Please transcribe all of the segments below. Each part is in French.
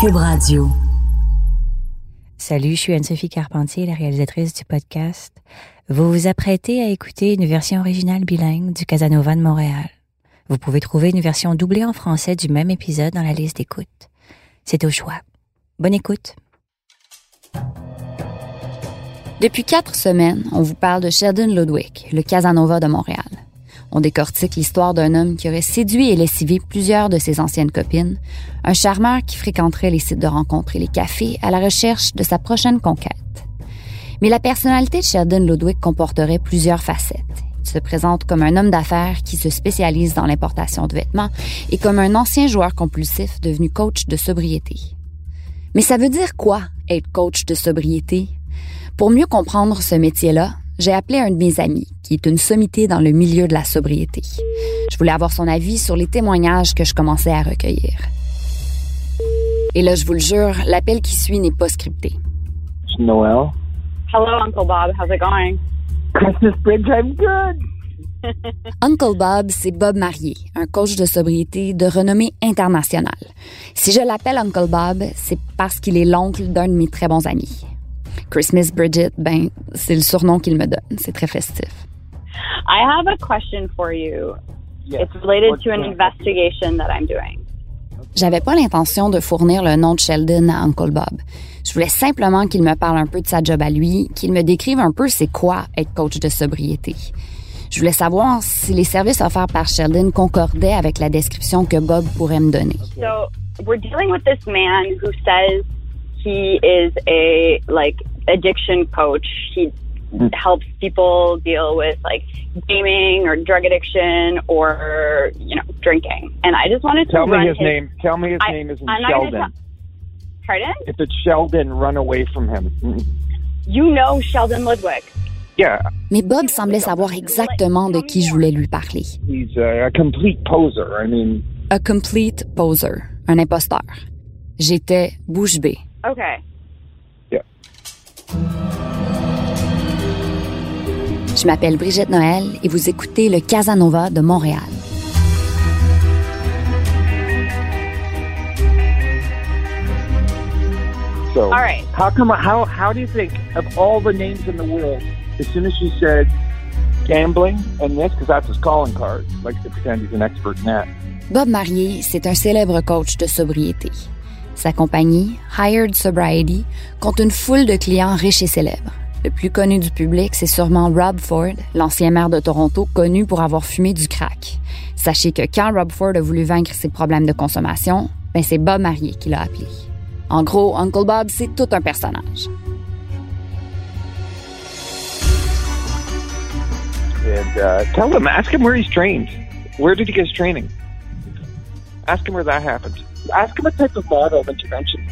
Cube Radio. Salut, je suis Anne-Sophie Carpentier, la réalisatrice du podcast. Vous vous apprêtez à écouter une version originale bilingue du Casanova de Montréal. Vous pouvez trouver une version doublée en français du même épisode dans la liste d'écoute. C'est au choix. Bonne écoute. Depuis quatre semaines, on vous parle de Sheldon Ludwig, le Casanova de Montréal. On décortique l'histoire d'un homme qui aurait séduit et lessivé plusieurs de ses anciennes copines, un charmeur qui fréquenterait les sites de rencontres et les cafés à la recherche de sa prochaine conquête. Mais la personnalité de Sheldon Ludwig comporterait plusieurs facettes. Il se présente comme un homme d'affaires qui se spécialise dans l'importation de vêtements et comme un ancien joueur compulsif devenu coach de sobriété. Mais ça veut dire quoi être coach de sobriété? Pour mieux comprendre ce métier-là, j'ai appelé un de mes amis, qui est une sommité dans le milieu de la sobriété. Je voulais avoir son avis sur les témoignages que je commençais à recueillir. Et là, je vous le jure, l'appel qui suit n'est pas scripté. Noel. Hello, Uncle Bob. How's it going? Christmas bridge, I'm good. Uncle Bob, c'est Bob Marier, un coach de sobriété de renommée internationale. Si je l'appelle Uncle Bob, c'est parce qu'il est l'oncle d'un de mes très bons amis. Christmas Bridget, ben, c'est le surnom qu'il me donne. C'est très festif. I have a question for you. Yes. It's related What's to an that? investigation that I'm doing. J'avais pas l'intention de fournir le nom de Sheldon à Uncle Bob. Je voulais simplement qu'il me parle un peu de sa job à lui, qu'il me décrive un peu c'est quoi être coach de sobriété. Je voulais savoir si les services offerts par Sheldon concordaient avec la description que Bob pourrait me donner. So we're dealing with this man who says he is a like addiction coach. He helps people deal with like gaming or drug addiction or you know drinking. And I just wanted to Tell me run his name. Tell me his I- name isn't I'm Sheldon. tell- Pardon? If it's Sheldon, run away from him. You know Sheldon Ludwig. Yeah, Mais Bob semblait savoir exactement de qui je voulais lui parler. he's a, a complete poser. I mean, A complete poser, un imposteur. J'étais bouche bée. Okay. Je m'appelle Brigitte Noël et vous écoutez le Casanova de Montréal. So, All right. how come? How how do you think of all the names in the world? As soon as she said gambling and this, because that's his calling card, likes to pretend he's an expert in that. Bob Marier, c'est un célèbre coach de sobriété. Sa compagnie, Hired Sobriety, compte une foule de clients riches et célèbres. Le plus connu du public, c'est sûrement Rob Ford, l'ancien maire de Toronto, connu pour avoir fumé du crack. Sachez que quand Rob Ford a voulu vaincre ses problèmes de consommation, ben c'est Bob Marier qui l'a appelé. En gros, Uncle Bob, c'est tout un personnage. And uh, tell him, ask him where he's trained. Where did he get his training? Ask him where that happened. Ask him what type of model of intervention.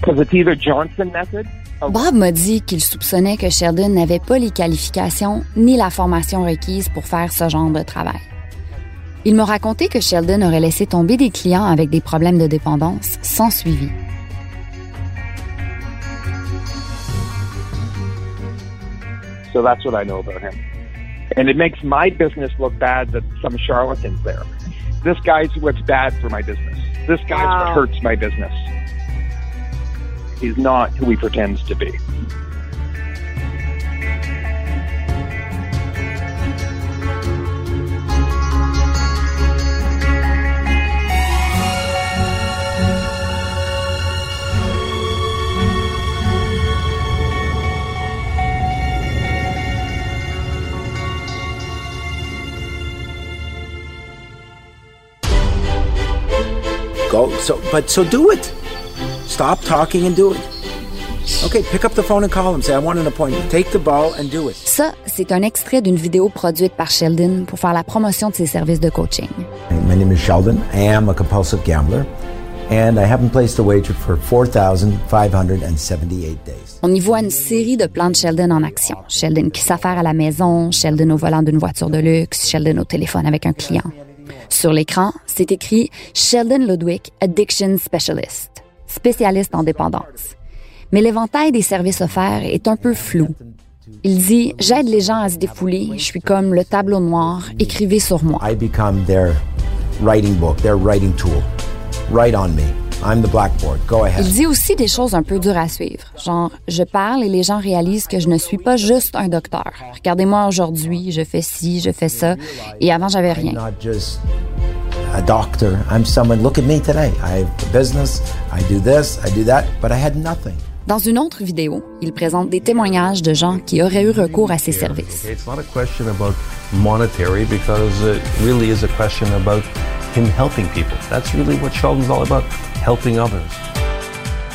Because it's either Johnson method Bob m'a dit qu'il soupçonnait que Sheldon n'avait pas les qualifications ni la formation requise pour faire ce genre de travail. Il m'a raconté que Sheldon aurait laissé tomber des clients avec des problèmes de dépendance sans suivi. So that's what I know about him. And it makes my business look bad that some charlatan's there. This guy's what's bad for my business. This guy's Wow. what hurts my business. He's not who he pretends to be. Go so but so do it. Stop talking and do it. Okay, pick up the phone and call him. Say, I want an appointment. Take the ball and do it. Ça, c'est un extrait d'une vidéo produite par Sheldon pour faire la promotion de ses services de coaching. My name is Sheldon. I am a compulsive gambler, and I haven't placed a wager for 4,578 days. On y voit une série de plans de Sheldon en action. Sheldon qui s'affaire à la maison, Sheldon au volant d'une voiture de luxe, Sheldon au téléphone avec un client. Sur l'écran, c'est écrit Sheldon Ludwig, Addiction Specialist, spécialiste en dépendance. Mais l'éventail des services offerts est un peu flou. Il dit J'aide les gens à se défouler, je suis comme le tableau noir, écrivez sur moi. I become their writing book, their writing tool. Write on me. I'm the blackboard. Go ahead. Il dit aussi des choses un peu dures à suivre. Genre, je parle et les gens réalisent que je ne suis pas juste un docteur. Regardez-moi aujourd'hui, je fais ci, je fais ça. Et avant, j'avais rien. A doctor. I'm someone. Look at me today. I have a business. I do this. I do that. But I had nothing. Dans une autre vidéo, il présente des témoignages de gens qui auraient eu recours à ses services. It's not a question about monetary because it really is a question about him helping people. That's really what Sheldon's all about, helping others.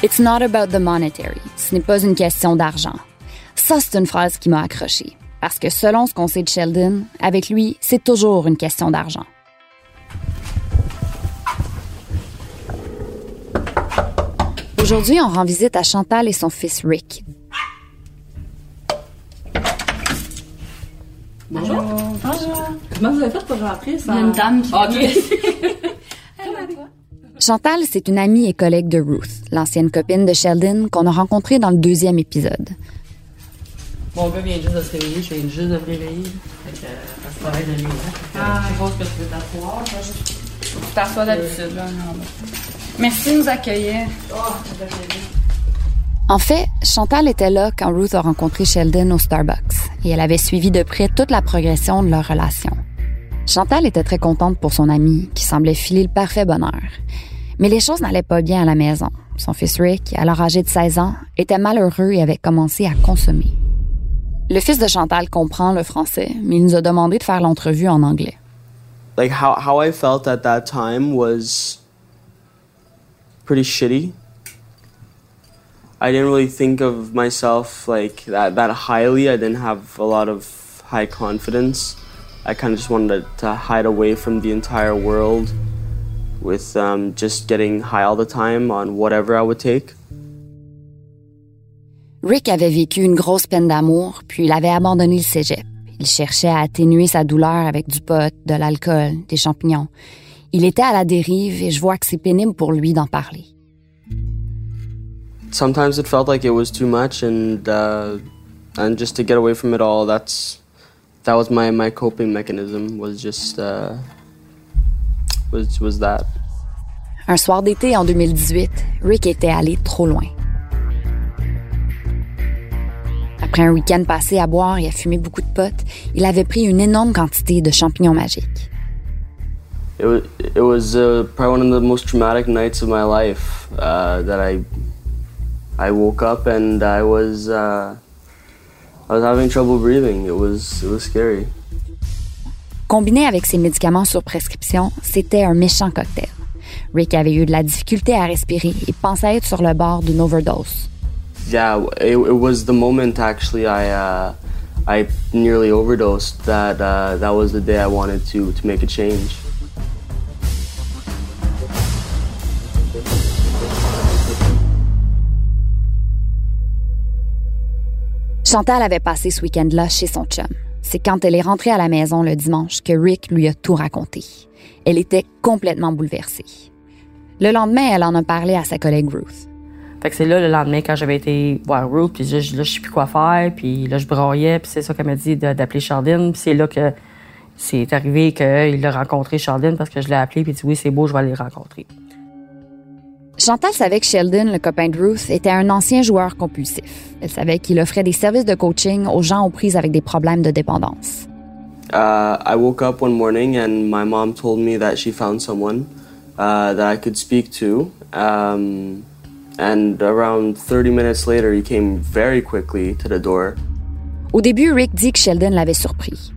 It's not about the monetary. Ce n'est pas une question d'argent. Ça, c'est une phrase qui m'a accroché. Parce que selon ce qu'on sait de Sheldon, avec lui, c'est toujours une question d'argent. Aujourd'hui, on rend visite à Chantal et son fils Rick. Bonjour. Bonjour. Comment vous avez fait pour rentrer a une dame qui OK. Chantal, c'est une amie et collègue de Ruth, l'ancienne copine de Sheldon qu'on a rencontrée dans le deuxième épisode. Mon gars vient juste de se réveiller, je viens juste de me réveiller. Fait que, euh, ça se travaille de lui. Hein. Ah, je suppose que tu veux t'asseoir. je t'assois d'habitude. Merci de nous accueillir. En fait, Chantal était là quand Ruth a rencontré Sheldon au Starbucks et elle avait suivi de près toute la progression de leur relation. Chantal était très contente pour son ami qui semblait filer le parfait bonheur. Mais les choses n'allaient pas bien à la maison. Son fils Rick, alors âgé de 16 ans, était malheureux et avait commencé à consommer. Le fils de Chantal comprend le français, mais il nous a demandé de faire l'entrevue en anglais. like how how I felt at that time was pretty shitty. I didn't really think of myself like that that highly. I didn't have a lot of high confidence. I kind of just wanted to hide away from the entire world with um, just getting high all the time on whatever I would take. Rick avait vécu une grosse peine d'amour, puis il avait abandonné le cégep. Il cherchait à atténuer sa douleur avec du pot, de l'alcool, des champignons. Il était à la dérive et je vois que c'est pénible pour lui d'en parler. sometimes it felt like it was too much and uh, and just to get away from it all that's that was my, my coping mechanism was just uh, was was that Un soir d'été en 2018, Rick était allé trop loin. Après un week-end passé à boire et à fumer beaucoup de potes, il avait pris une énorme quantité de champignons magiques. It was it was uh, probably one of the most traumatic nights of my life uh, that I I woke up and I was uh, I was having trouble breathing it was it was scary Combiné avec ses médicaments sur prescription, c'était un méchant cocktail. Rick avait eu de la difficulté à respirer et pensait être sur le bord d'une overdose. Yeah, it, it was the moment actually I uh, I nearly overdosed. That uh, that was the day I wanted to to make a change. Chantal avait passé ce week-end-là chez son chum. C'est quand elle est rentrée à la maison le dimanche que Rick lui a tout raconté. Elle était complètement bouleversée. Le lendemain, elle en a parlé à sa collègue Ruth. Fait que c'est là, le lendemain, quand j'avais été voir Ruth, puis là, sais plus quoi faire, je broyais, c'est ça qu'elle m'a dit d'appeler Chardine, puis c'est là que c'est arrivé qu'il a rencontré Chardine parce que je l'ai appelé, puis dit oui, c'est beau, je vais aller le rencontrer. Chantal savait que Sheldon, le copain de Ruth, était un ancien joueur compulsif. Elle savait qu'il offrait des services de coaching aux gens aux prises avec des problèmes de dépendance. Uh, I woke up one morning and my mom told me that she found someone uh, that I could speak to. Um, and around 30 minutes later, he came very quickly to the door. Au début, Rick dit que Sheldon l'avait surpris.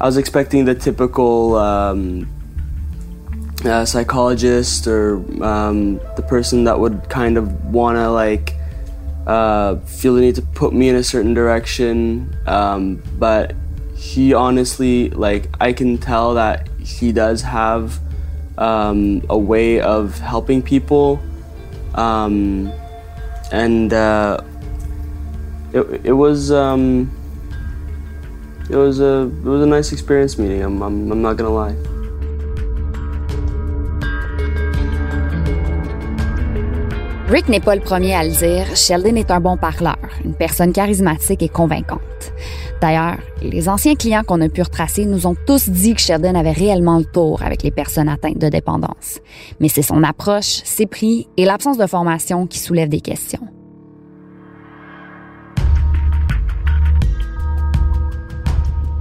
I was expecting the typical um, uh, psychologist or um, the person that would kind of want to like uh, feel the need to put me in a certain direction. Um, but he honestly, like, I can tell that he does have um, a way of helping people. Um, and uh, it, it was. Um, it was a it was a nice experience meeting. I'm I'm, I'm not gonna lie. Rick n'est pas le premier à le dire, Sheldon est un bon parleur, une personne charismatique et convaincante. D'ailleurs, les anciens clients qu'on a pu retracer nous ont tous dit que Sheldon avait réellement le tour avec les personnes atteintes de dépendance. Mais c'est son approche, ses prix et l'absence de formation qui soulèvent des questions.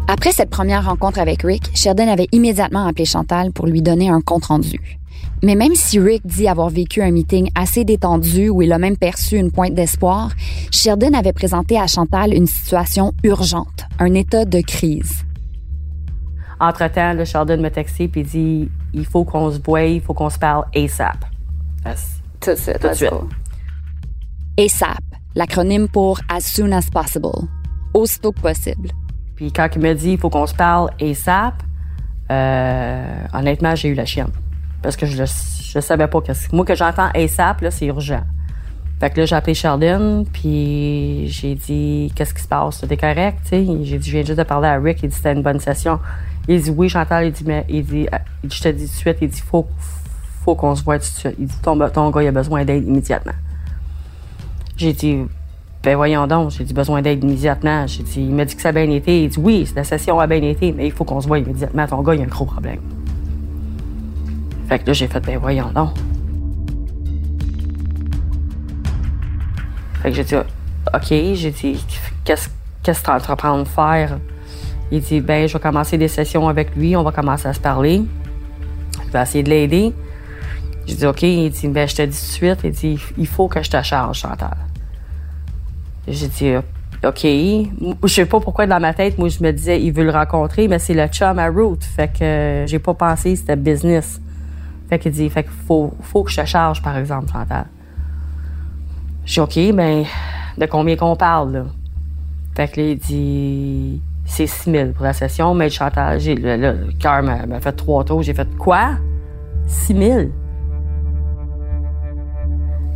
Après cette première rencontre avec Rick, Sheldon avait immédiatement appelé Chantal pour lui donner un compte-rendu. Mais même si Rick dit avoir vécu un meeting assez détendu où il a même perçu une pointe d'espoir, Sheldon avait présenté à Chantal une situation urgente, un état de crise. Entre-temps, le Sheldon m'a texté et dit il faut qu'on se voie, il faut qu'on se parle ASAP. Tout de suite, Tout de suite. ASAP, l'acronyme pour As Soon as Possible, aussitôt que possible. Puis quand il m'a dit il faut qu'on se parle ASAP, euh, honnêtement, j'ai eu la chienne. Parce que je, je savais pas que moi que j'entends ASAP là, c'est urgent. Fait que là j'ai appelé Sheldon puis j'ai dit qu'est-ce qui se passe, t'es correct, tu sais J'ai dit je viens juste de parler à Rick, il dit c'était une bonne session. Il dit oui Chantal, il dit mais il dit je te dis tout de suite, il dit faut faut qu'on se voit tout de suite. Il dit ton, ton gars il a besoin d'aide immédiatement. J'ai dit ben voyons donc, j'ai dit besoin d'aide immédiatement. J'ai dit, il m'a dit que ça a bien été. Il dit oui, la session a bien été, mais il faut qu'on se voit immédiatement. Ton gars, il a un gros problème. Fait que là, j'ai fait, ben voyons donc. Fait que j'ai dit, OK, j'ai dit, qu'est-ce que tu entreprends de faire? Il dit, ben, je vais commencer des sessions avec lui, on va commencer à se parler. Je vais essayer de l'aider. J'ai dit, OK, il dit, ben, je te dis tout de suite, il dit, il faut que je te charge, Chantal. J'ai dit, OK. Je sais pas pourquoi dans ma tête, moi, je me disais, il veut le rencontrer, mais c'est le chum à Root. Fait que euh, j'ai pas pensé c'était business. Fait qu'il dit, fait qu'il faut, que je te charge, par exemple, Chantal. J'ai dit, OK, ben, de combien qu'on parle, là? Fait que là, il dit, c'est 6 000 pour la session, mais Chantal, j'ai, là, le cœur m'a, m'a fait trois tours. J'ai fait, quoi? 6 000?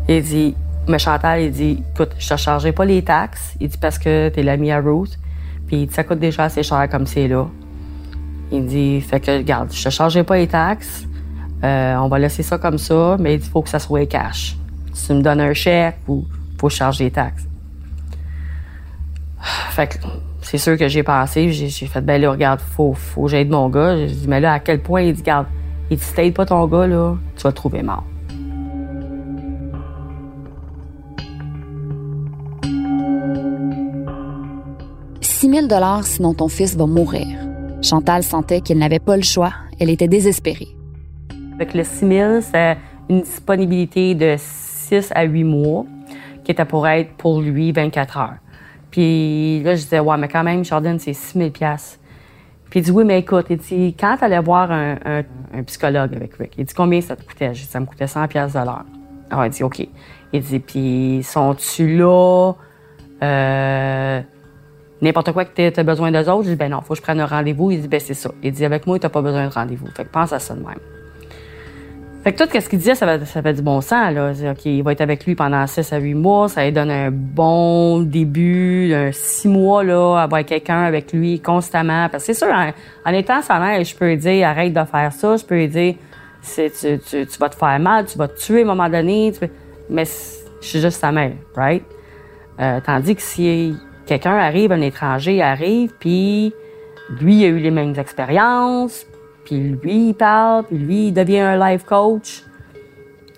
Il dit, mais Chantal, il dit, écoute, je te chargerai pas les taxes. Il dit, parce que t'es l'ami à Ruth. Puis il dit, ça coûte déjà assez cher comme c'est là. Il dit, fait que, regarde, je te chargerai pas les taxes. Euh, on va laisser ça comme ça, mais il faut que ça soit cash. Si tu me donnes un chèque ou faut que je les taxes. Fait que, c'est sûr que j'ai pensé, j'ai, j'ai fait, ben là, regarde, faut, faut que j'aide mon gars. J'ai dit, mais là, à quel point, il dit, regarde, il dit, si t'aides pas ton gars, là, tu vas te trouver mort. 6 000 sinon ton fils va mourir. Chantal sentait qu'elle n'avait pas le choix. Elle était désespérée. Avec le 6 000, c'est une disponibilité de 6 à 8 mois qui était pour être pour lui 24 heures. Puis là, je disais, ouais, mais quand même, Jordan, c'est 6 000 Puis il dit, oui, mais écoute, il dit, quand tu allais voir un, psychologue avec Rick, il dit, combien ça te coûtait? J'ai dit, ça me coûtait 100 de l'heure. Alors, il dit, OK. Il dit, puis sont-tu là? Euh, n'importe quoi que tu as besoin d'eux autres? Je dis, ben non, faut que je prenne un rendez-vous. Il dit, ben c'est ça. Il dit, avec moi, tu pas besoin de rendez-vous. Fait que pense à ça de même. Fait que tout ce qu'il disait, ça fait, du bon sens, là. Il va être avec lui pendant 6 à 8 mois. Ça lui donne un bon début, un 6 mois, là, avoir quelqu'un avec lui constamment. Parce que c'est sûr, en, en étant sa mère, je peux lui dire, arrête de faire ça. Je peux lui dire, tu, tu, vas te faire mal, tu vas te tuer à un moment donné. Tu, mais je suis juste sa mère, right? Euh, tandis que si quelqu'un arrive, un étranger arrive, puis lui, il a eu les mêmes expériences, puis lui, il parle, puis lui, il devient un life coach.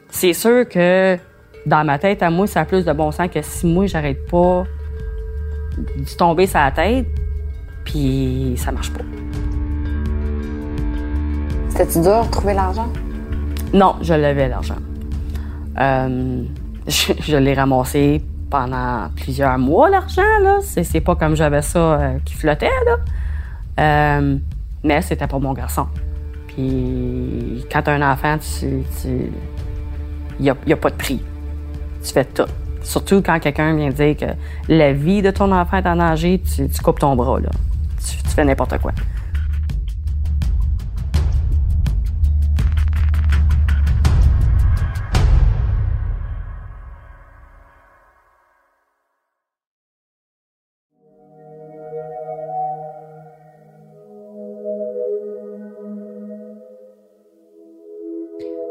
C'est sûr que dans ma tête, à moi, ça a plus de bon sens que si moi, j'arrête pas de tomber la tête, puis ça marche pas. C'était-tu dur de trouver l'argent? Non, je l'avais, l'argent. Euh, je, je l'ai ramassé pendant plusieurs mois, l'argent. Là. C'est, c'est pas comme j'avais ça euh, qui flottait. Là. Euh, mais c'était pour mon garçon. Puis quand tu un enfant, tu. Il n'y a, pas de prix. Tu fais tout. Surtout quand quelqu'un vient dire que la vie de ton enfant est en danger, tu, tu coupes ton bras. Là. Tu fais n'importe quoi.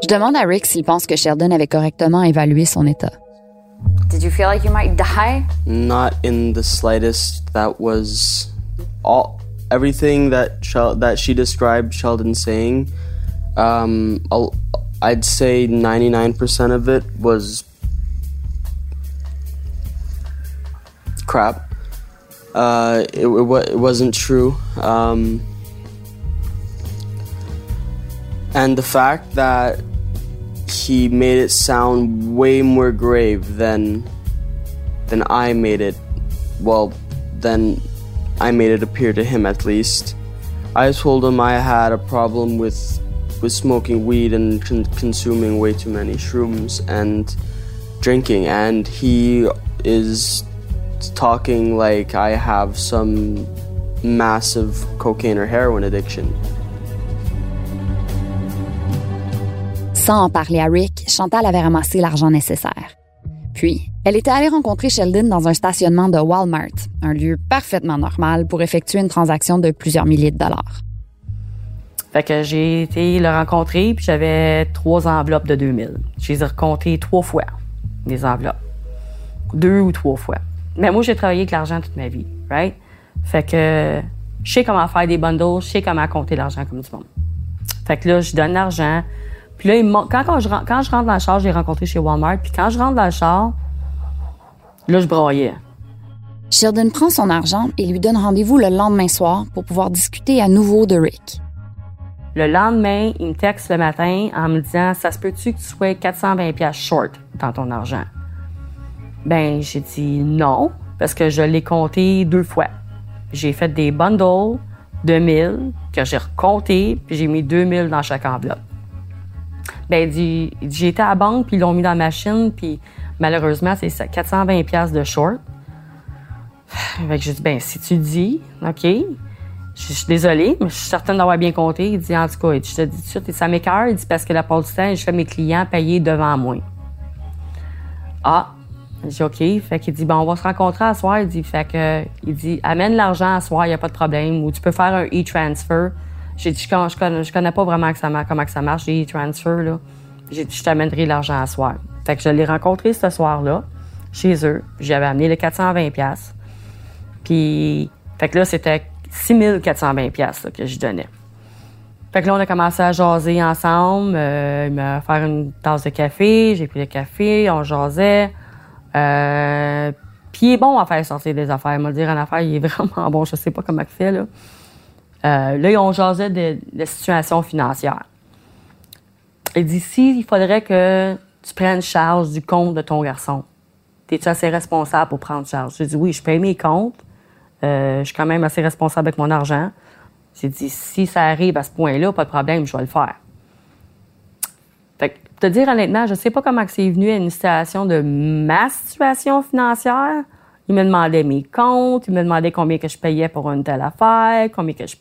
Je demande à Rick s'il pense que Sheldon avait correctement évalué son état. Did you feel like you might die? Not in the slightest. That was all everything that Shel- that she described Sheldon saying. Um, I'll, I'd say 99% of it was crap. Uh, it, it, it wasn't true. Um, and the fact that he made it sound way more grave than than I made it. Well, than I made it appear to him at least. I told him I had a problem with with smoking weed and con- consuming way too many shrooms and drinking, and he is talking like I have some massive cocaine or heroin addiction. Sans en parler à Rick, Chantal avait ramassé l'argent nécessaire. Puis, elle était allée rencontrer Sheldon dans un stationnement de Walmart, un lieu parfaitement normal pour effectuer une transaction de plusieurs milliers de dollars. Fait que j'ai été le rencontrer, puis j'avais trois enveloppes de 2000. Je les ai recomptées trois fois, les enveloppes. Deux ou trois fois. Mais moi, j'ai travaillé avec l'argent toute ma vie, right? Fait que je sais comment faire des bundles, je sais comment compter l'argent comme du monde. Fait que là, je donne l'argent. Puis là, il quand, quand, je, quand je rentre dans le char, j'ai rencontré chez Walmart. Puis quand je rentre dans le char, là, je broyais. Sheldon prend son argent et lui donne rendez-vous le lendemain soir pour pouvoir discuter à nouveau de Rick. Le lendemain, il me texte le matin en me disant Ça se peut-tu que tu sois 420$ piastres short dans ton argent? Ben, j'ai dit non, parce que je l'ai compté deux fois. J'ai fait des bundles de 1000 que j'ai recompté, puis j'ai mis 2000 dans chaque enveloppe. Ben, j'ai été à la banque, puis ils l'ont mis dans la machine, puis malheureusement, c'est ça, 420$ piastres de short. Fait que j'ai dit, ben, si tu dis, OK. Je suis désolée, mais je suis certaine d'avoir bien compté. Il dit, en tout cas, je te dis tout de suite, et ça m'écœure. Il dit, parce que la part du temps, je fais mes clients payer devant moi. Ah, j'ai OK. Fait qu'il dit, bon, on va se rencontrer à soir. Il dit, fait que, il dit, amène l'argent à soir, il n'y a pas de problème. Ou tu peux faire un e-transfer. J'ai dit, je, je, connais, connais pas vraiment comment que ça marche, les e-transfer, là. J'ai dit, je t'amènerai l'argent à soir. Fait que je l'ai rencontré ce soir-là, chez eux. J'avais amené le 420$. piastres. Puis, fait que là, c'était 6420$ piastres, là, que je donnais. Fait que là, on a commencé à jaser ensemble. Euh, il m'a une tasse de café. J'ai pris le café, on jasait. Euh, puis il est bon à faire sortir des affaires. Il m'a dit en affaire, il est vraiment bon. Je sais pas comment il fait, là. Euh, là, on jasait de, de situation financière. Il dit, si il faudrait que tu prennes charge du compte de ton garçon, es-tu assez responsable pour prendre charge? J'ai dit, oui, je paye mes comptes. Euh, je suis quand même assez responsable avec mon argent. J'ai dit, si ça arrive à ce point-là, pas de problème, je vais le faire. Fait que, te dire honnêtement, je sais pas comment c'est venu à une situation de ma situation financière. Il me demandait mes comptes, il me demandait combien que je payais pour une telle affaire, combien que je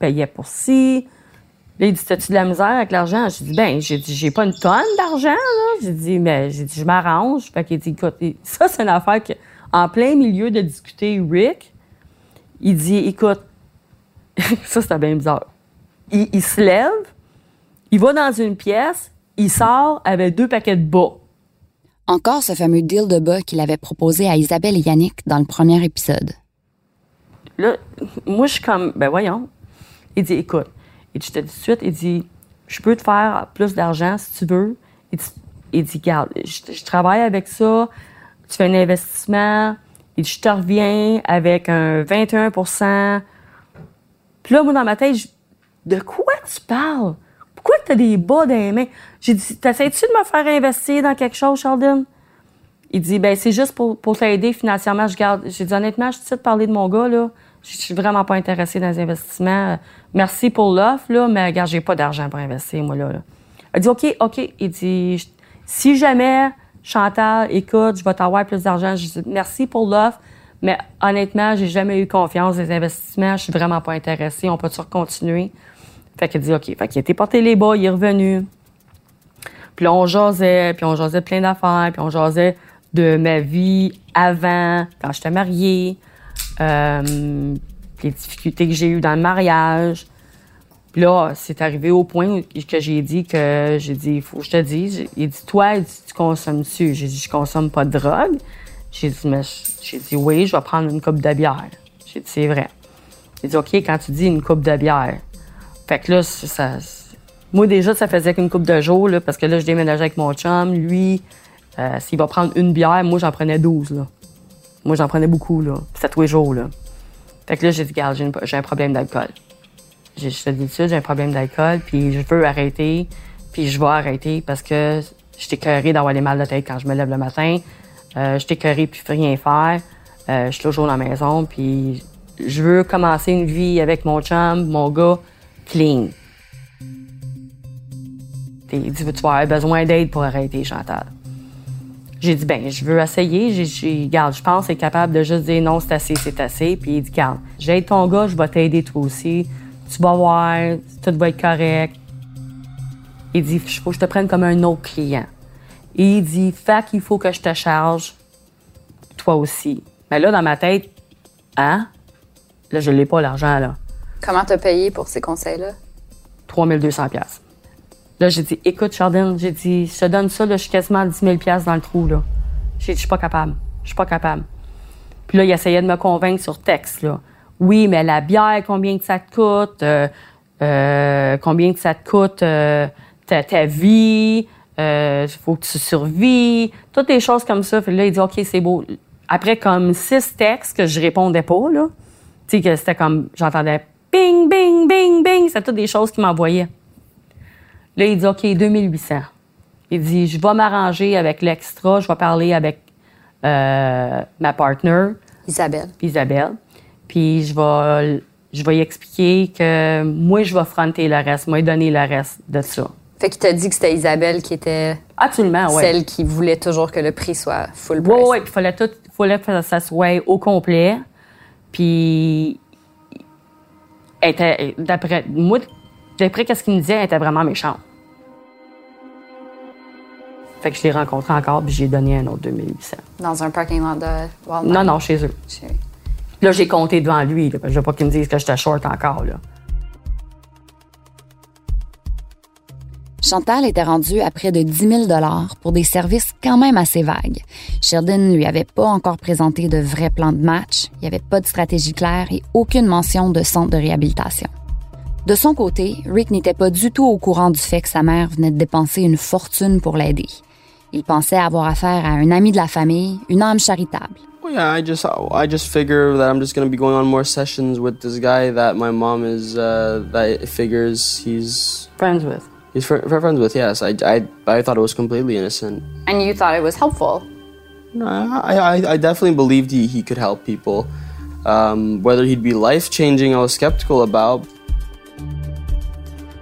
payais pour ci. Là, il dit, t'as-tu de la misère avec l'argent? J'ai dit, ben, j'ai dit, j'ai pas une tonne d'argent, là. J'ai dit, mais, j'ai dit, je m'arrange. Fait qu'il dit, écoute, ça, c'est une affaire que, en plein milieu de discuter, Rick, il dit, écoute, ça, c'était bien bizarre. Il, il se lève, il va dans une pièce, il sort avec deux paquets de bas. Encore ce fameux deal de bas qu'il avait proposé à Isabelle et Yannick dans le premier épisode. Là, moi, je suis comme, ben voyons. Il dit, écoute, et je te dis tout de suite, il dit, je peux te faire plus d'argent si tu veux. Il dit, il dit regarde, je, travaille avec ça, tu fais un investissement, et je te reviens avec un 21% Puis là, moi, dans ma tête, je- de quoi tu parles? Pourquoi tu as des bas dans les mains? J'ai dit, t'essaies-tu de me faire investir dans quelque chose, Sheldon? Il dit, ben c'est juste pour, pour t'aider financièrement. Je garde. J'ai dit, honnêtement, je suis de parler de mon gars, là. Je suis vraiment pas intéressée dans les investissements. Merci pour l'offre, là, mais regarde, j'ai pas d'argent pour investir, moi, là. Il dit, OK, OK. Il dit, si jamais, Chantal, écoute, je vais t'avoir plus d'argent. Je dis, merci pour l'offre, mais honnêtement, j'ai jamais eu confiance dans les investissements. Je suis vraiment pas intéressée. On peut-tu continuer? Fait qu'il dit, OK. Fait qu'il été porté les bas, il est revenu. Puis là, on jasait, puis on jasait plein d'affaires, puis on jasait de ma vie avant, quand j'étais mariée, euh, les difficultés que j'ai eues dans le mariage. Puis là, c'est arrivé au point que j'ai dit que j'ai dit, il faut que je te dise. Il dit, toi, tu consommes-tu? J'ai dit, je consomme pas de drogue. J'ai dit, mais j'ai dit, oui, je vais prendre une coupe de bière. J'ai dit, c'est vrai. Il dit, OK, quand tu dis une coupe de bière. Fait que là, ça. Moi, déjà, ça faisait qu'une coupe de jours, là, parce que là, je déménageais avec mon chum. Lui, euh, s'il va prendre une bière, moi, j'en prenais 12, là. Moi, j'en prenais beaucoup, là. C'était tous les jours, là. Fait que là, j'ai dit, regarde, j'ai un problème d'alcool. Je te dis ça, j'ai un problème d'alcool, puis je veux arrêter, puis je vais arrêter parce que je t'ai d'avoir les mal de tête quand je me lève le matin. Euh, je t'ai puis puis rien faire. Euh, je suis toujours dans la maison, puis je veux commencer une vie avec mon chum, mon gars, clean. Tu vas avoir besoin d'aide pour arrêter, Chantal? J'ai dit, ben, je veux essayer. J'ai, j'ai, garde, je pense c'est capable de juste dire non, c'est assez, c'est assez. Puis il dit, garde, j'aide ton gars, je vais t'aider toi aussi. Tu vas voir, tout va être correct. Il dit, il faut que je te prenne comme un autre client. Et il dit, fait qu'il faut que je te charge, toi aussi. Mais là, dans ma tête, hein? Là, je l'ai pas, l'argent, là. Comment t'as payé pour ces conseils-là? 3200 pièces. Là, j'ai dit, écoute, Chardin, j'ai dit, je te donne ça, là, je suis quasiment à 10 000 dans le trou, là. J'ai dit, je suis pas capable. Je suis pas capable. Puis là, il essayait de me convaincre sur texte, là. Oui, mais la bière, combien que ça te coûte? Euh, euh, combien que ça te coûte euh, ta, vie? Il faut que tu survis. Toutes les choses comme ça. Puis là, il dit, OK, c'est beau. Après, comme six textes que je répondais pas, là. Tu sais, que c'était comme, j'entendais bing, bing, bing, bing. C'était toutes des choses qu'il m'envoyait. Là, il dit, OK, 2800. Il dit, je vais m'arranger avec l'extra, je vais parler avec euh, ma partner. Isabelle. Isabelle. Puis je vais, je vais expliquer que moi, je vais fronter le reste, moi, donner le reste de ça. Fait qu'il t'a dit que c'était Isabelle qui était Absolument, celle qui voulait toujours que le prix soit full price. Oui, oui, puis il fallait, tout, fallait que ça soit au complet. Puis, d'après moi, d'après ce qu'il me disait, elle était vraiment méchante. Fait que je l'ai rencontré encore, puis j'ai donné un autre 2800. Dans un parking lot de Walmart? Non, non, chez eux. Là, j'ai compté devant lui. Là, je veux pas qu'il me dise que j'étais short encore. Là. Chantal était rendue à près de 10 000 pour des services quand même assez vagues. Sheridan lui avait pas encore présenté de vrais plans de match, il n'y avait pas de stratégie claire et aucune mention de centre de réhabilitation. De son côté, Rick n'était pas du tout au courant du fait que sa mère venait de dépenser une fortune pour l'aider. Il pensait avoir affaire à un ami de la famille, une âme charitable. Well, yeah, I just I just figure that I'm just gonna be going on more sessions with this guy that my mom is uh, that figures he's friends with. He's fr- friends with. Yes, I, I I thought it was completely innocent. And you thought it was helpful? No, I I, I definitely believed he, he could help people. Um, whether he'd be life changing, I was skeptical about.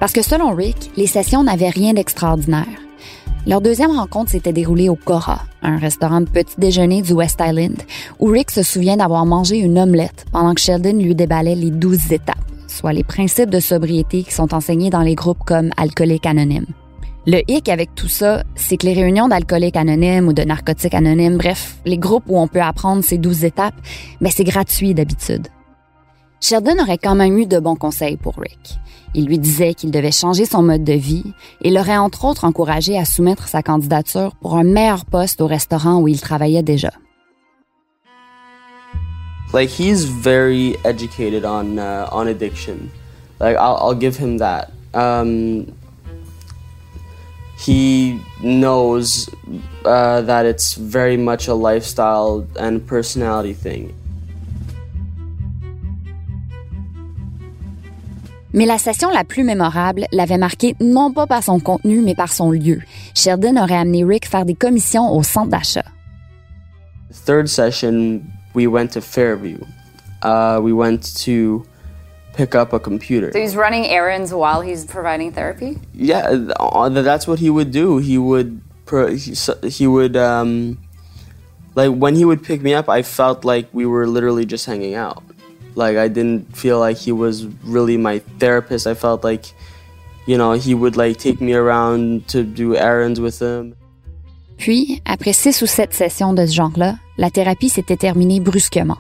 Parce que selon Rick, les sessions n'avaient rien d'extraordinaire. Leur deuxième rencontre s'était déroulée au Cora, un restaurant de petit déjeuner du West Island, où Rick se souvient d'avoir mangé une omelette pendant que Sheldon lui déballait les douze étapes, soit les principes de sobriété qui sont enseignés dans les groupes comme Alcooliques Anonymes. Le hic avec tout ça, c'est que les réunions d'alcooliques anonymes ou de narcotiques anonymes, bref, les groupes où on peut apprendre ces douze étapes, mais c'est gratuit d'habitude. Sheldon aurait quand même eu de bons conseils pour Rick. Il lui disait qu'il devait changer son mode de vie et l'aurait entre autres encouragé à soumettre sa candidature pour un meilleur poste au restaurant où il travaillait déjà. Like he's very educated on uh, on addiction. Like I'll, I'll give him that. Um, he knows uh, that it's very much a lifestyle and personality thing. Mais la session la plus mémorable l'avait marqué non pas par son contenu, mais par son lieu. Sheldon aurait amené Rick faire des commissions au centre d'achat. Third session, we went to Fairview. Uh, we went to pick up a computer. So he's running errands while he's providing therapy? Yeah, uh, that's what he would do. He would he would um, like when he would pick me up. I felt like we were literally just hanging out. Like I didn't feel like he was really my therapist. I felt like, you know, he would like take me around to do errands with him. Puis, après six ou sept sessions de ce genre-là, la thérapie s'était terminée brusquement.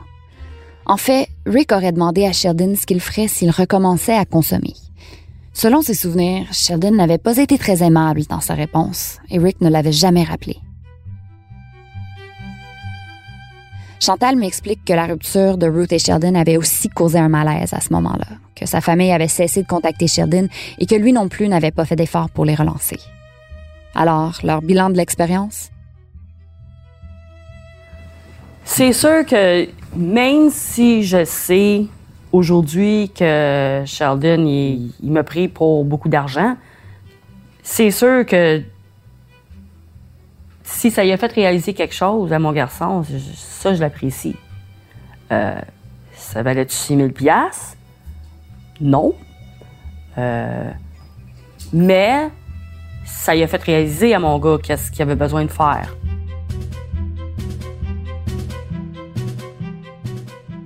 En fait, Rick aurait demandé à Sheldon ce qu'il ferait s'il recommençait à consommer. Selon ses souvenirs, Sheldon n'avait pas été très aimable dans sa réponse et Rick ne l'avait jamais rappelé. Chantal m'explique que la rupture de Ruth et Sheldon avait aussi causé un malaise à ce moment-là, que sa famille avait cessé de contacter Sheldon et que lui non plus n'avait pas fait d'efforts pour les relancer. Alors, leur bilan de l'expérience? C'est sûr que même si je sais aujourd'hui que Sheldon il, il m'a pris pour beaucoup d'argent, c'est sûr que si ça lui a fait réaliser quelque chose à mon garçon, je- ça, je l'apprécie. Euh, ça valait-tu 6 000 piastres? Non. Euh, mais ça lui a fait réaliser à mon gars qu'est-ce qu'il avait besoin de faire.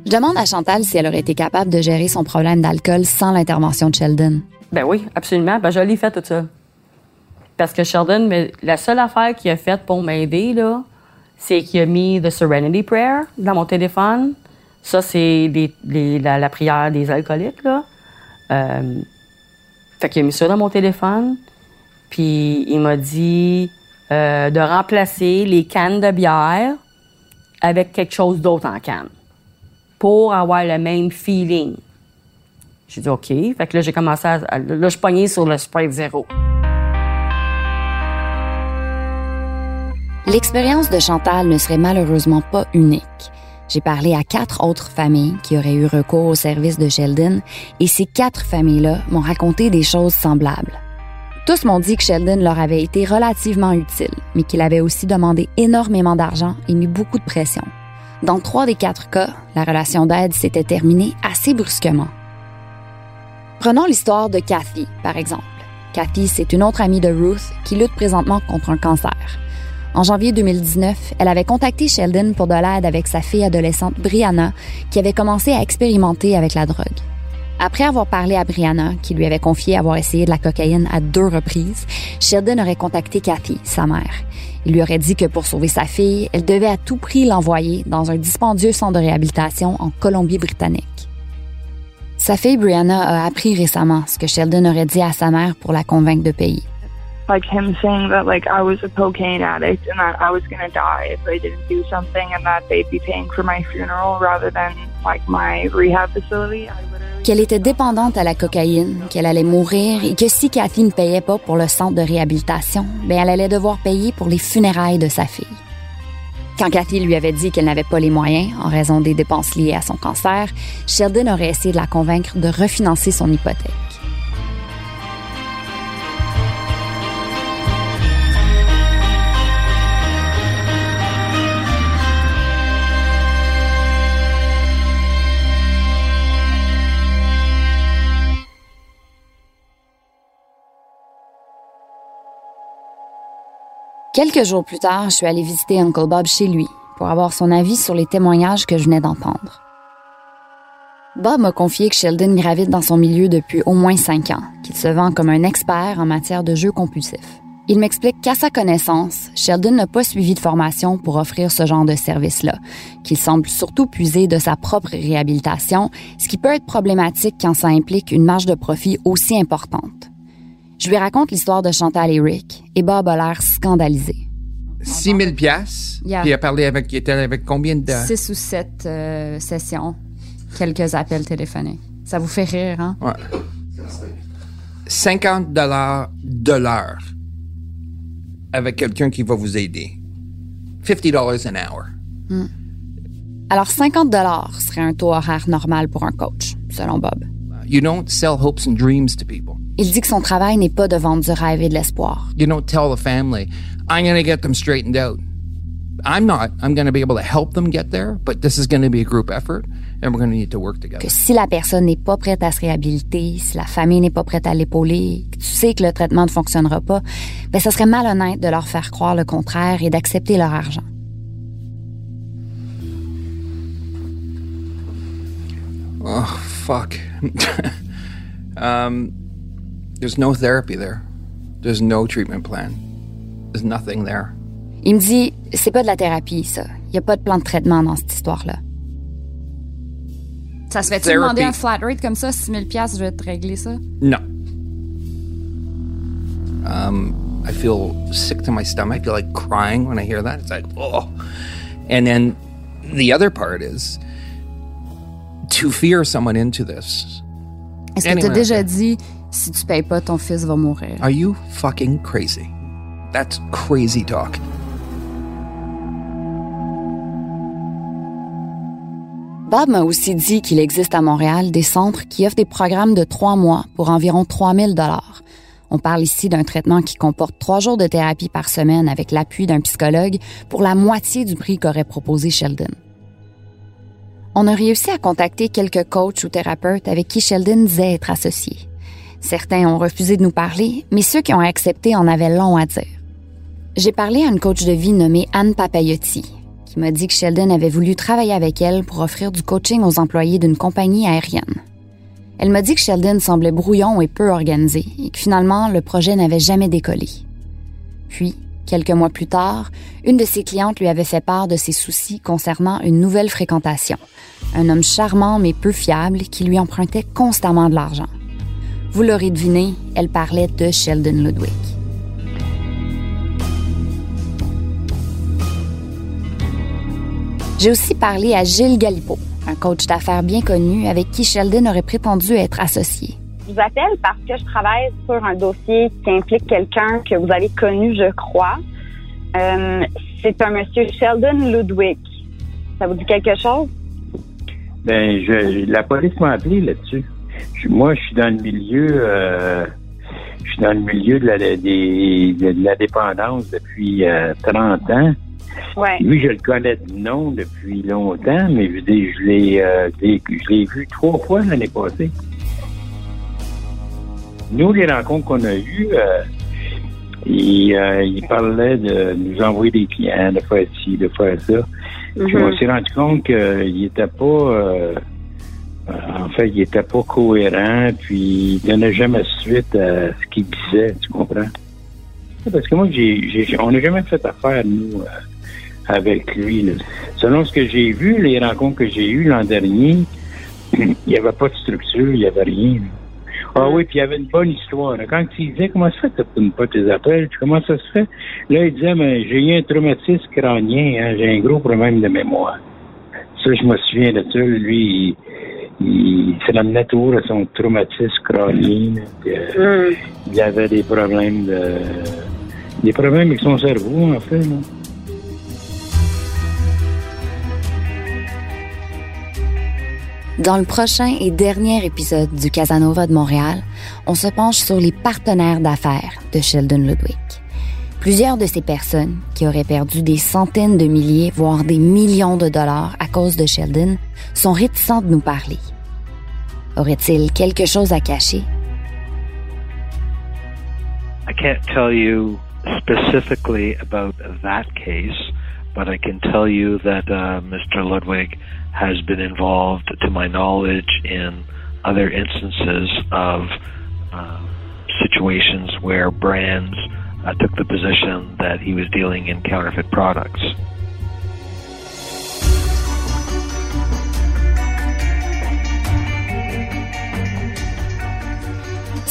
Je demande à Chantal si elle aurait été capable de gérer son problème d'alcool sans l'intervention de Sheldon. Ben oui, absolument. Ben je l'ai fait tout ça. Parce que Sheldon, la seule affaire qu'il a faite pour m'aider, là, c'est qu'il a mis The Serenity Prayer dans mon téléphone. Ça, c'est la, prière des alcooliques, là. Euh, fait qu'il a mis ça dans mon téléphone. Puis il m'a dit euh, de remplacer les cannes de bière avec quelque chose d'autre en canne pour avoir le même feeling. J'ai dit OK. Fait que là, j'ai commencé à. Là, je pognais sur le Sprite Zero. L'expérience de Chantal ne serait malheureusement pas unique. J'ai parlé à quatre autres familles qui auraient eu recours au service de Sheldon et ces quatre familles-là m'ont raconté des choses semblables. Tous m'ont dit que Sheldon leur avait été relativement utile, mais qu'il avait aussi demandé énormément d'argent et mis beaucoup de pression. Dans trois des quatre cas, la relation d'aide s'était terminée assez brusquement. Prenons l'histoire de Kathy, par exemple. Kathy, c'est une autre amie de Ruth qui lutte présentement contre un cancer. En janvier 2019, elle avait contacté Sheldon pour de l'aide avec sa fille adolescente Brianna, qui avait commencé à expérimenter avec la drogue. Après avoir parlé à Brianna, qui lui avait confié avoir essayé de la cocaïne à deux reprises, Sheldon aurait contacté Kathy, sa mère. Il lui aurait dit que pour sauver sa fille, elle devait à tout prix l'envoyer dans un dispendieux centre de réhabilitation en Colombie-Britannique. Sa fille Brianna a appris récemment ce que Sheldon aurait dit à sa mère pour la convaincre de payer. Like him saying that like I was a cocaine addict and that I was die if didn't do something and that they'd be paying for my funeral rather than like my rehab facility. Qu'elle était dépendante à la cocaïne, qu'elle allait mourir et que si Cathy ne payait pas pour le centre de réhabilitation, ben elle allait devoir payer pour les funérailles de sa fille. Quand Cathy lui avait dit qu'elle n'avait pas les moyens en raison des dépenses liées à son cancer, Sheldon aurait essayé de la convaincre de refinancer son hypothèque. Quelques jours plus tard, je suis allée visiter Uncle Bob chez lui pour avoir son avis sur les témoignages que je venais d'entendre. Bob m'a confié que Sheldon gravite dans son milieu depuis au moins cinq ans, qu'il se vend comme un expert en matière de jeux compulsifs. Il m'explique qu'à sa connaissance, Sheldon n'a pas suivi de formation pour offrir ce genre de service-là, qu'il semble surtout puiser de sa propre réhabilitation, ce qui peut être problématique quand ça implique une marge de profit aussi importante. Je lui raconte l'histoire de Chantal et Rick, et Bob a l'air scandalisé. 6 000 piastres? Yeah. Puis il a parlé avec, il était avec combien de... Six ou sept euh, sessions, quelques appels téléphoniques. Ça vous fait rire, hein? Ouais. 50 dollars de l'heure avec quelqu'un qui va vous aider. 50 dollars an hour. Alors, 50 dollars serait un taux horaire normal pour un coach, selon Bob. You don't sell hopes and dreams to people. Il dit que son travail n'est pas de vendre du rêve et de l'espoir. You don't tell the family, I'm going to get them straightened out. I'm not. I'm going to be able to help them get there, but this is going to be a group effort, and we're going to need to work together. Que si la personne n'est pas prête à se réhabiliter, si la famille n'est pas prête à l'épauler, que tu sais que le traitement ne fonctionnera pas, ben ça serait malhonnête de leur faire croire le contraire et d'accepter leur argent. Oh, fuck. um, there's no therapy there. There's no treatment plan. There's nothing there. Il me dit, c'est pas de la thérapie, ça. Il y a pas de plan de traitement dans cette histoire-là. Ça se fait-tu demander un flat rate comme ça, 6 000 je vais te régler ça? No. Um, I feel sick to my stomach. I feel like crying when I hear that. It's like, oh. And then the other part is to fear someone into this. Est-ce que tu as déjà dit, si tu payes pas, ton fils va mourir? Are you fucking crazy? That's crazy talk. Bob m'a aussi dit qu'il existe à Montréal des centres qui offrent des programmes de trois mois pour environ 3000 dollars. On parle ici d'un traitement qui comporte trois jours de thérapie par semaine avec l'appui d'un psychologue pour la moitié du prix qu'aurait proposé Sheldon. On a réussi à contacter quelques coachs ou thérapeutes avec qui Sheldon disait être associé. Certains ont refusé de nous parler, mais ceux qui ont accepté en avaient long à dire. J'ai parlé à une coach de vie nommée Anne Papayotti, qui m'a dit que Sheldon avait voulu travailler avec elle pour offrir du coaching aux employés d'une compagnie aérienne. Elle m'a dit que Sheldon semblait brouillon et peu organisé et que finalement le projet n'avait jamais décollé. Puis, quelques mois plus tard, une de ses clientes lui avait fait part de ses soucis concernant une nouvelle fréquentation, un homme charmant mais peu fiable qui lui empruntait constamment de l'argent. Vous l'aurez deviné, elle parlait de Sheldon Ludwig. J'ai aussi parlé à Gilles Galipo, un coach d'affaires bien connu avec qui Sheldon aurait prétendu être associé. Je vous appelle parce que je travaille sur un dossier qui implique quelqu'un que vous avez connu, je crois. Euh, c'est un monsieur Sheldon Ludwig. Ça vous dit quelque chose? Ben, je, la police m'a appelé là-dessus. Moi, je suis dans le milieu, euh, je suis dans le milieu de la, des- de la dépendance depuis euh, 30 ans. Ouais. Lui, je le connais de nom depuis longtemps, mais je, l'ai, euh, je l'ai- vu trois fois l'année passée. Nous, les rencontres qu'on a eues, euh, il, euh, il parlait de nous envoyer des clients, de faire ci, de faire ça. Puis Mhm. on s'est rendu compte qu'il était pas, en fait, il était pas cohérent, puis il donnait jamais suite à ce qu'il disait, tu comprends? Parce que moi, j'ai, j'ai- on n'a jamais fait affaire, nous, euh, avec lui. là. Selon ce que j'ai vu, les rencontres que j'ai eues l'an dernier, il n'y avait pas de structure, il n'y avait rien. Ah oui, puis il y avait une bonne histoire. Quand il disait comment ça fait que tu ne pas tes appels, comment ça se fait? Là, il disait, mais j'ai eu un traumatisme crânien, hein, j'ai un gros problème de mémoire. Ça, je me souviens de ça. Lui, il se ramenait toujours à son traumatisme crânien. euh, Il avait des problèmes de. des problèmes avec son cerveau, en fait. là. Dans le prochain et dernier épisode du Casanova de Montréal, on se penche sur les partenaires d'affaires de Sheldon Ludwig. Plusieurs de ces personnes, qui auraient perdu des centaines de milliers, voire des millions de dollars à cause de Sheldon, sont réticents de nous parler. Aurait-il quelque chose à cacher? I can't tell you specifically about that case, but I can tell you that uh, Mr. Ludwig has been involved, to my knowledge, in other instances of uh, situations where brands uh, took the position that he was dealing in counterfeit products.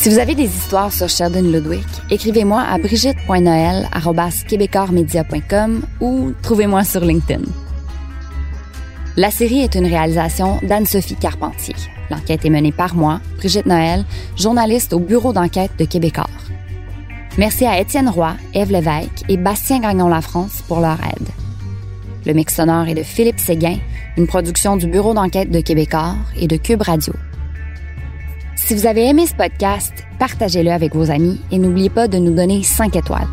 Si vous avez des histoires sur Sheldon Ludwig, écrivez-moi à brigitte.noël.com ou trouvez-moi sur LinkedIn. La série est une réalisation d'Anne-Sophie Carpentier. L'enquête est menée par moi, Brigitte Noël, journaliste au bureau d'enquête de Québécois. Merci à Étienne Roy, Ève Lévesque et Bastien Gagnon-La France pour leur aide. Le mix sonore est de Philippe Séguin, une production du bureau d'enquête de Québécois et de Cube Radio. Si vous avez aimé ce podcast, partagez-le avec vos amis et n'oubliez pas de nous donner 5 étoiles.